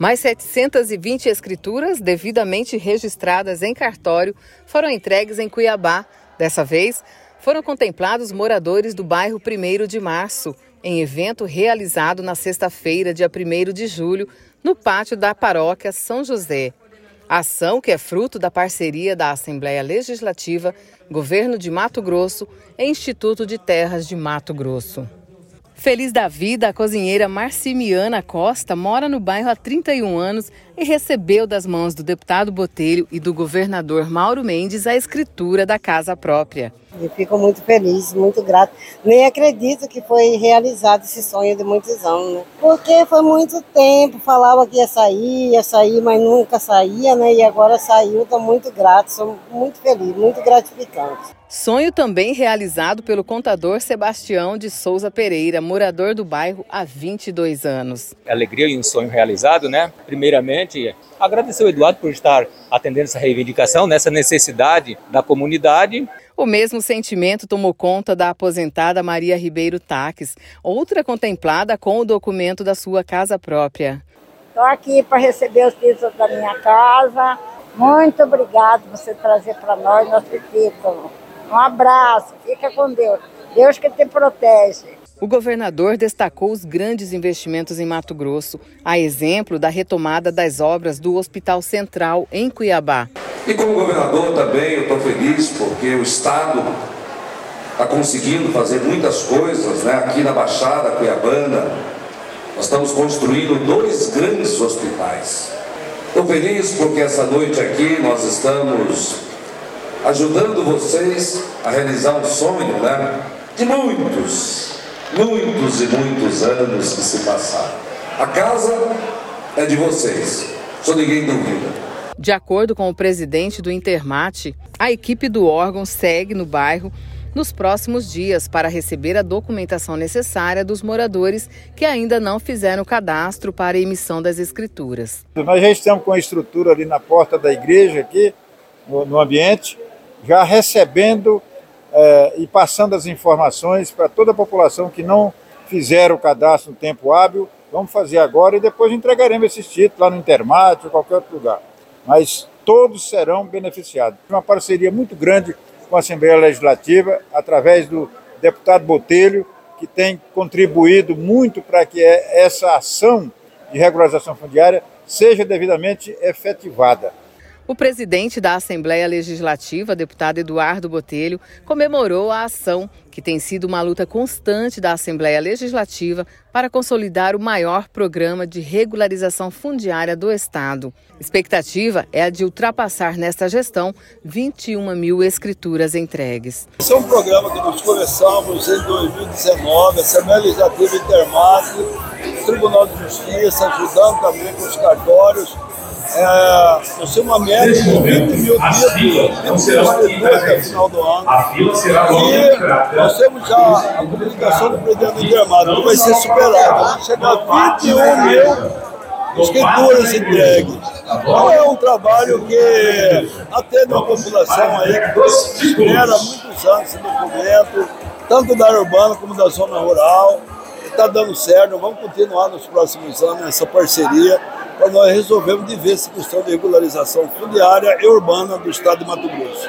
Mais 720 escrituras devidamente registradas em cartório foram entregues em Cuiabá. Dessa vez, foram contemplados moradores do bairro 1 de Março, em evento realizado na sexta-feira, dia 1 de julho, no pátio da paróquia São José. Ação que é fruto da parceria da Assembleia Legislativa, Governo de Mato Grosso e Instituto de Terras de Mato Grosso. Feliz da vida, a cozinheira Marcimiana Costa mora no bairro há 31 anos e recebeu das mãos do deputado Botelho e do governador Mauro Mendes a escritura da casa própria. Eu fico muito feliz, muito grato. Nem acredito que foi realizado esse sonho de muitos anos, né? Porque foi muito tempo, falava que ia sair, ia sair, mas nunca saía, né? E agora saiu, estou muito grato, sou muito feliz, muito gratificante. Sonho também realizado pelo contador Sebastião de Souza Pereira, morador do bairro há 22 anos. Alegria e um sonho realizado, né? Primeiramente, agradecer o Eduardo por estar atendendo essa reivindicação, nessa necessidade da comunidade. O mesmo sentimento tomou conta da aposentada Maria Ribeiro Taques, outra contemplada com o documento da sua casa própria. Estou aqui para receber os títulos da minha casa. Muito obrigado por você trazer para nós nosso título. Um abraço, fica com Deus. Deus que te protege. O governador destacou os grandes investimentos em Mato Grosso, a exemplo da retomada das obras do Hospital Central em Cuiabá. E como governador também eu estou feliz porque o Estado está conseguindo fazer muitas coisas né? aqui na Baixada Cuiabana. Nós estamos construindo dois grandes hospitais. Estou feliz porque essa noite aqui nós estamos ajudando vocês a realizar um sonho, né? De muitos, muitos e muitos anos que se passaram. A casa é de vocês, só ninguém duvida. De acordo com o presidente do Intermate, a equipe do órgão segue no bairro nos próximos dias para receber a documentação necessária dos moradores que ainda não fizeram o cadastro para a emissão das escrituras. Nós já estamos com a estrutura ali na porta da igreja aqui, no, no ambiente, já recebendo eh, e passando as informações para toda a população que não fizeram o cadastro no tempo hábil. Vamos fazer agora e depois entregaremos esses títulos lá no Intermate ou qualquer outro lugar. Mas todos serão beneficiados. Uma parceria muito grande com a Assembleia Legislativa, através do deputado Botelho, que tem contribuído muito para que essa ação de regularização fundiária seja devidamente efetivada. O presidente da Assembleia Legislativa, deputado Eduardo Botelho, comemorou a ação, que tem sido uma luta constante da Assembleia Legislativa para consolidar o maior programa de regularização fundiária do Estado. Expectativa é a de ultrapassar nesta gestão 21 mil escrituras entregues. Esse é um programa que nós começamos em 2019, Assembleia Legislativa Intermate, Tribunal de Justiça, ajudando também com os cartórios é, nós temos uma média de 20 mil títulos, 20 mil até o final do ano. E nós temos já a comunicação do presidente do Intermado, que vai ser superada. Vai chegar a 21 mil escrituras entregues. Então é um trabalho que atende uma população aí que espera muitos anos esse documento, tanto da área urbana como da zona rural. Está dando certo, vamos continuar nos próximos anos essa parceria nós resolvermos de ver essa questão de regularização fundiária e urbana do estado de Mato Grosso.